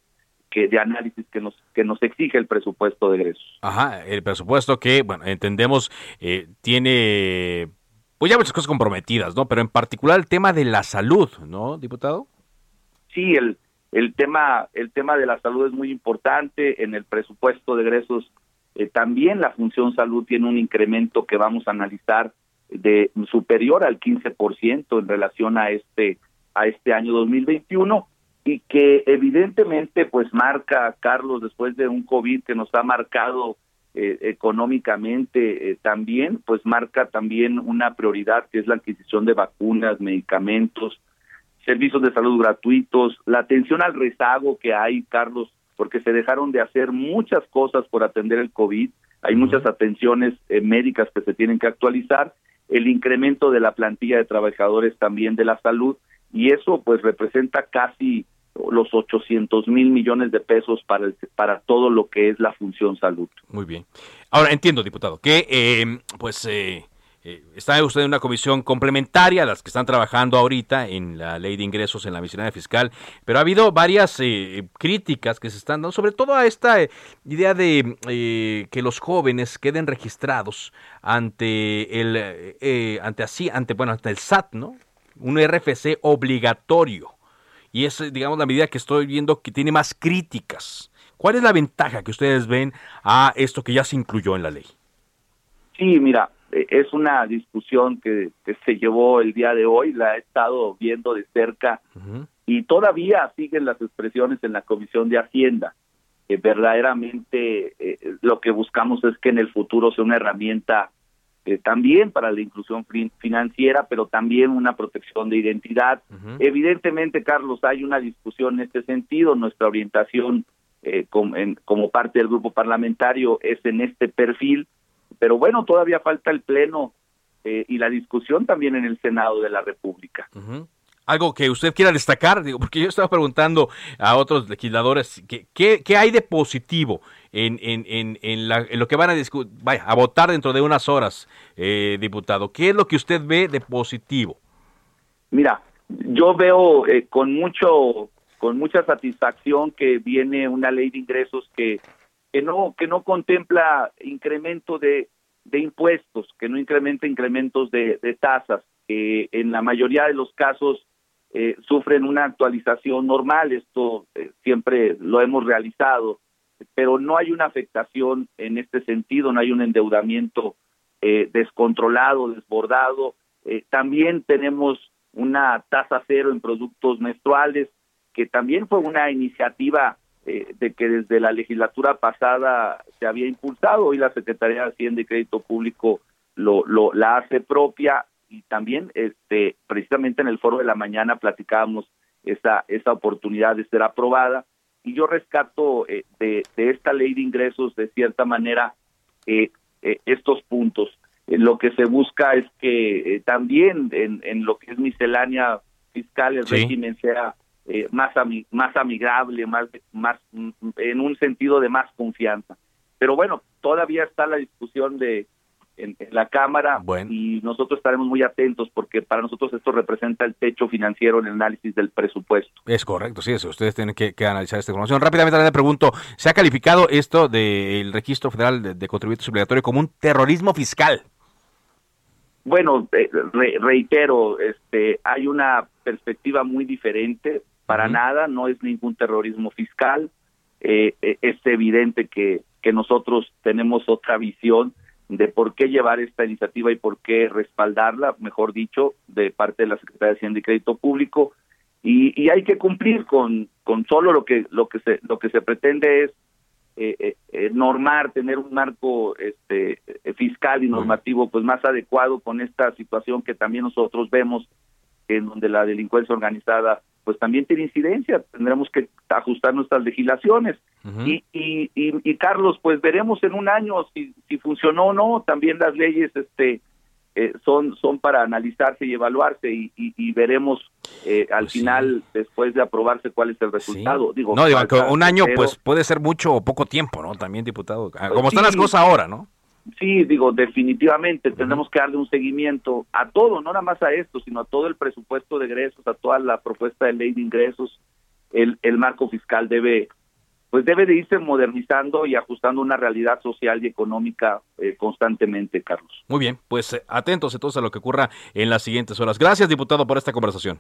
que de análisis que nos que nos exige el presupuesto de egresos. Ajá, el presupuesto que, bueno, entendemos eh, tiene pues ya muchas cosas comprometidas, ¿no? Pero en particular el tema de la salud, ¿no, diputado? Sí, el el tema el tema de la salud es muy importante en el presupuesto de egresos eh, también la función salud tiene un incremento que vamos a analizar de superior al 15% en relación a este a este año 2021 y que evidentemente pues marca, Carlos, después de un COVID que nos ha marcado eh, económicamente eh, también, pues marca también una prioridad que es la adquisición de vacunas, medicamentos, servicios de salud gratuitos, la atención al rezago que hay, Carlos, porque se dejaron de hacer muchas cosas por atender el COVID, hay muchas atenciones eh, médicas que se tienen que actualizar, el incremento de la plantilla de trabajadores también de la salud, y eso pues representa casi los 800 mil millones de pesos para, para todo lo que es la función salud. Muy bien. Ahora entiendo, diputado, que eh, pues eh, eh, está usted en una comisión complementaria las que están trabajando ahorita en la ley de ingresos en la miscelánea fiscal, pero ha habido varias críticas que se están dando, sobre todo a esta idea de que los jóvenes queden registrados ante el ante así ante bueno ante el SAT, ¿no? Un RFC obligatorio y es, digamos, la medida que estoy viendo que tiene más críticas. ¿Cuál es la ventaja que ustedes ven a esto que ya se incluyó en la ley? Sí, mira, eh, es una discusión que, se llevó el día de hoy, la he estado viendo de cerca y todavía siguen las expresiones en la Comisión de Hacienda. que verdaderamente eh, lo que buscamos es que en el futuro sea una herramienta eh, también para la inclusión financiera, pero también una protección de identidad. Evidentemente, Carlos, hay una discusión en este sentido. Nuestra orientación como parte del grupo parlamentario es en este perfil pero bueno, todavía falta el Pleno eh, y la discusión también en el Senado de la República. Algo que usted quiera destacar, digo, porque yo estaba preguntando a otros legisladores qué, qué, hay de positivo en, en, en, lo que van a, vaya, a votar dentro de unas horas, eh, diputado. ¿Qué es lo que usted ve de positivo? Mira, yo veo eh, con mucho con mucha satisfacción que viene una ley de ingresos que que no que no contempla incremento de, de impuestos, que no incrementa incrementos de, de tasas, que en la mayoría de los casos eh, sufren una actualización normal, esto eh, siempre lo hemos realizado, pero no hay una afectación en este sentido, no hay un endeudamiento eh, descontrolado, desbordado. también tenemos una tasa cero en productos menstruales, que también fue una iniciativa eh, de que desde la legislatura pasada se había impulsado y la Secretaría de Hacienda y Crédito Público lo, lo la hace propia y también este precisamente en el foro de la mañana platicábamos esa esa oportunidad de ser aprobada. Y yo rescato eh, de, de, esta ley de ingresos de cierta manera eh, estos puntos. Lo que se busca es que también en, en, lo que es miscelánea fiscal el régimen sea eh, más más amigable, más más en un sentido de más confianza. Pero bueno, todavía está la discusión de en, la cámara y nosotros estaremos muy atentos porque para nosotros esto representa el techo financiero en el análisis del presupuesto. Es correcto, sí, eso. Ustedes tienen que, analizar esta información. Rápidamente le pregunto, ¿se ha calificado esto del registro federal de, de contribuyentes obligatorios como un terrorismo fiscal? Bueno, eh, reitero, este, hay una perspectiva muy diferente para nada, no es ningún terrorismo fiscal. Eh, eh, es evidente que, que nosotros tenemos otra visión de por qué llevar esta iniciativa y por qué respaldarla, mejor dicho, de parte de la Secretaría de Hacienda y Crédito Público. Y, y hay que cumplir con, con solo lo que lo que se lo que se pretende es eh, eh normar, tener un marco este fiscal y normativo pues más adecuado con esta situación que también nosotros vemos en donde la delincuencia organizada pues también tiene incidencia, tendremos que ajustar nuestras legislaciones. y, y, y, Carlos, pues veremos en un año si, si funcionó o no, también las leyes este eh, son, son para analizarse y evaluarse y, y veremos eh, al pues final, después de aprobarse, cuál es el resultado. Digo, no, digo, un año pues puede ser mucho o poco tiempo, ¿no? También, diputado, ah, como están las cosas ahora, ¿no? Sí, digo, definitivamente tenemos que darle un seguimiento a todo, no nada más a esto, sino a todo el presupuesto de egresos, a toda la propuesta de ley de ingresos. El, el marco fiscal debe, pues debe de irse modernizando y ajustando una realidad social y económica eh, constantemente, Carlos. Muy bien, pues eh, atentos entonces a lo que ocurra en las siguientes horas. Gracias, diputado, por esta conversación.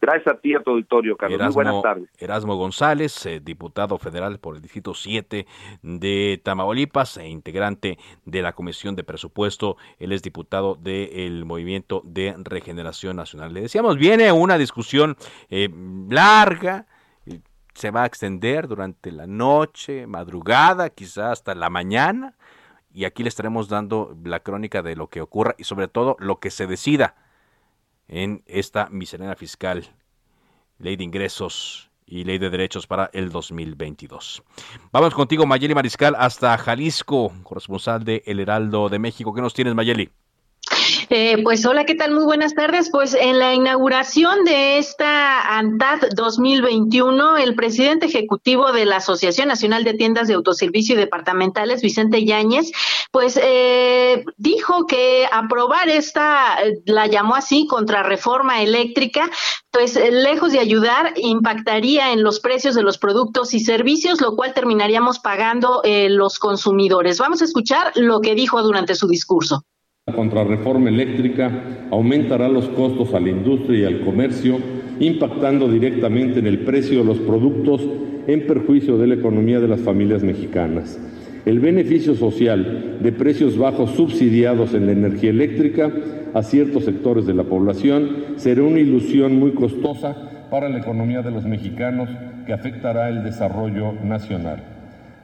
Gracias a ti, a tu auditorio, Carlos. Muy buenas tardes. Erasmo González, eh, diputado federal por el Distrito 7 de Tamaulipas e integrante de la Comisión de Presupuesto. Él es diputado del Movimiento de Regeneración Nacional. Le decíamos, viene una discusión eh, larga, se va a extender durante la noche, madrugada, quizás hasta la mañana. Y aquí le estaremos dando la crónica de lo que ocurra y sobre todo lo que se decida en esta miscelánea fiscal, ley de ingresos y ley de derechos para el 2022. Vamos contigo, Mayeli Mariscal, hasta Jalisco, corresponsal de El Heraldo de México. ¿Qué nos tienes, Mayeli? Eh, pues hola, ¿qué tal? Muy buenas tardes. Pues en la inauguración de esta ANTAD 2021, el presidente ejecutivo de la Asociación Nacional de Tiendas de Autoservicio y Departamentales, Vicente Yáñez, pues eh, dijo que aprobar esta, la llamó así, contrarreforma eléctrica, pues lejos de ayudar, impactaría en los precios de los productos y servicios, lo cual terminaríamos pagando eh, los consumidores. Vamos a escuchar lo que dijo durante su discurso. La contrarreforma eléctrica aumentará los costos a la industria y al comercio, impactando directamente en el precio de los productos en perjuicio de la economía de las familias mexicanas. El beneficio social de precios bajos subsidiados en la energía eléctrica a ciertos sectores de la población será una ilusión muy costosa para la economía de los mexicanos que afectará el desarrollo nacional.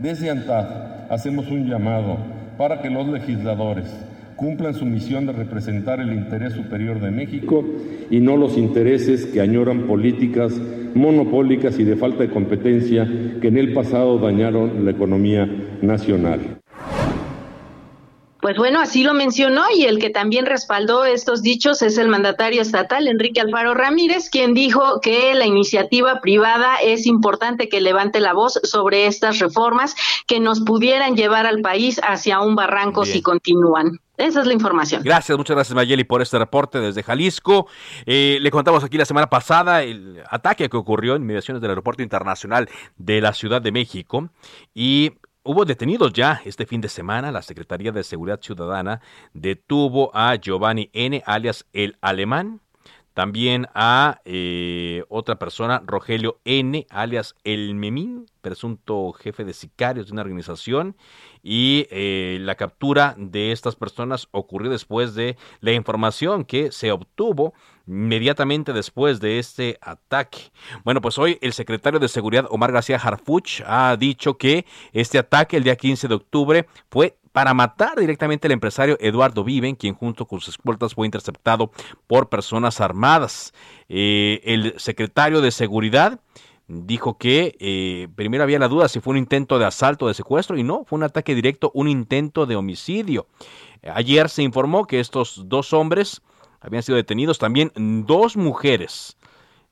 Desde ANTAD hacemos un llamado para que los legisladores cumplan su misión de representar el interés superior de México y no los intereses que añoran políticas monopólicas y de falta de competencia que en el pasado dañaron la economía nacional. Pues bueno, así lo mencionó y el que también respaldó estos dichos es el mandatario estatal Enrique Alfaro Ramírez, quien dijo que la iniciativa privada es importante que levante la voz sobre estas reformas que nos pudieran llevar al país hacia un barranco si continúan. Esa es la información. Gracias, muchas gracias Mayeli por este reporte desde Jalisco. Eh, le contamos aquí la semana pasada el ataque que ocurrió en mediaciones del Aeropuerto Internacional de la Ciudad de México y Hubo detenidos ya este fin de semana. La Secretaría de Seguridad Ciudadana detuvo a Giovanni N., alias el Alemán. También a eh, otra persona, Rogelio N., alias el Memín, presunto jefe de sicarios de una organización. Y eh, la captura de estas personas ocurrió después de la información que se obtuvo inmediatamente después de este ataque. Bueno, pues hoy el secretario de Seguridad Omar García Harfuch ha dicho que este ataque el día 15 de octubre fue para matar directamente al empresario Eduardo Viven, quien junto con sus escoltas fue interceptado por personas armadas. Eh, el secretario de Seguridad dijo que eh, primero había la duda si fue un intento de asalto o de secuestro y no, fue un ataque directo, un intento de homicidio. Ayer se informó que estos dos hombres habían sido detenidos. También dos mujeres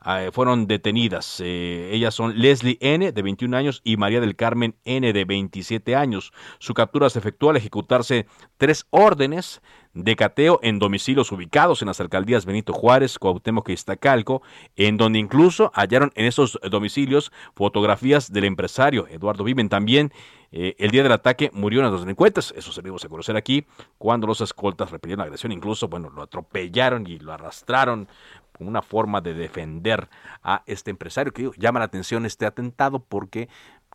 ah, fueron detenidas. Eh, ellas son Leslie N., de 21 años, y María del Carmen N., de 27 años. Su captura se efectuó al ejecutarse tres órdenes de cateo en domicilios ubicados en las alcaldías Benito Juárez, Cuauhtémoc y Iztacalco, en donde incluso hallaron en esos domicilios fotografías del empresario Eduardo Viven. También eh, el día del ataque murieron los delincuentes, eso se a conocer aquí, cuando los escoltas repelieron la agresión, incluso, bueno, lo atropellaron y lo arrastraron como una forma de defender a este empresario, que llama la atención este atentado porque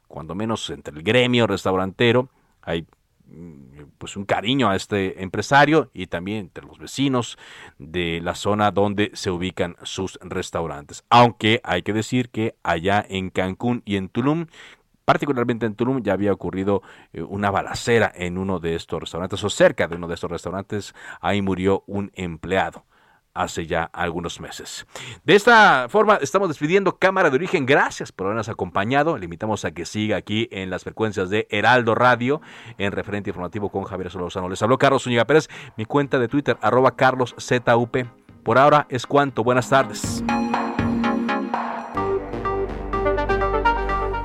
cuando menos entre el gremio restaurantero hay mm, pues un cariño a este empresario y también entre los vecinos de la zona donde se ubican sus restaurantes. Aunque hay que decir que allá en Cancún y en Tulum particularmente en Tulum ya había ocurrido eh, una balacera en uno de estos restaurantes o cerca de uno de estos restaurantes. Ahí murió un empleado hace ya algunos meses. De esta forma estamos despidiendo Cámara de Origen. Gracias por habernos acompañado. Le invitamos a que siga aquí en las frecuencias de Heraldo Radio en referente informativo con Javier Solozano. Les habló Carlos Zúñiga Pérez. Mi cuenta de Twitter arroba carloszup. Por ahora es cuanto. Buenas tardes.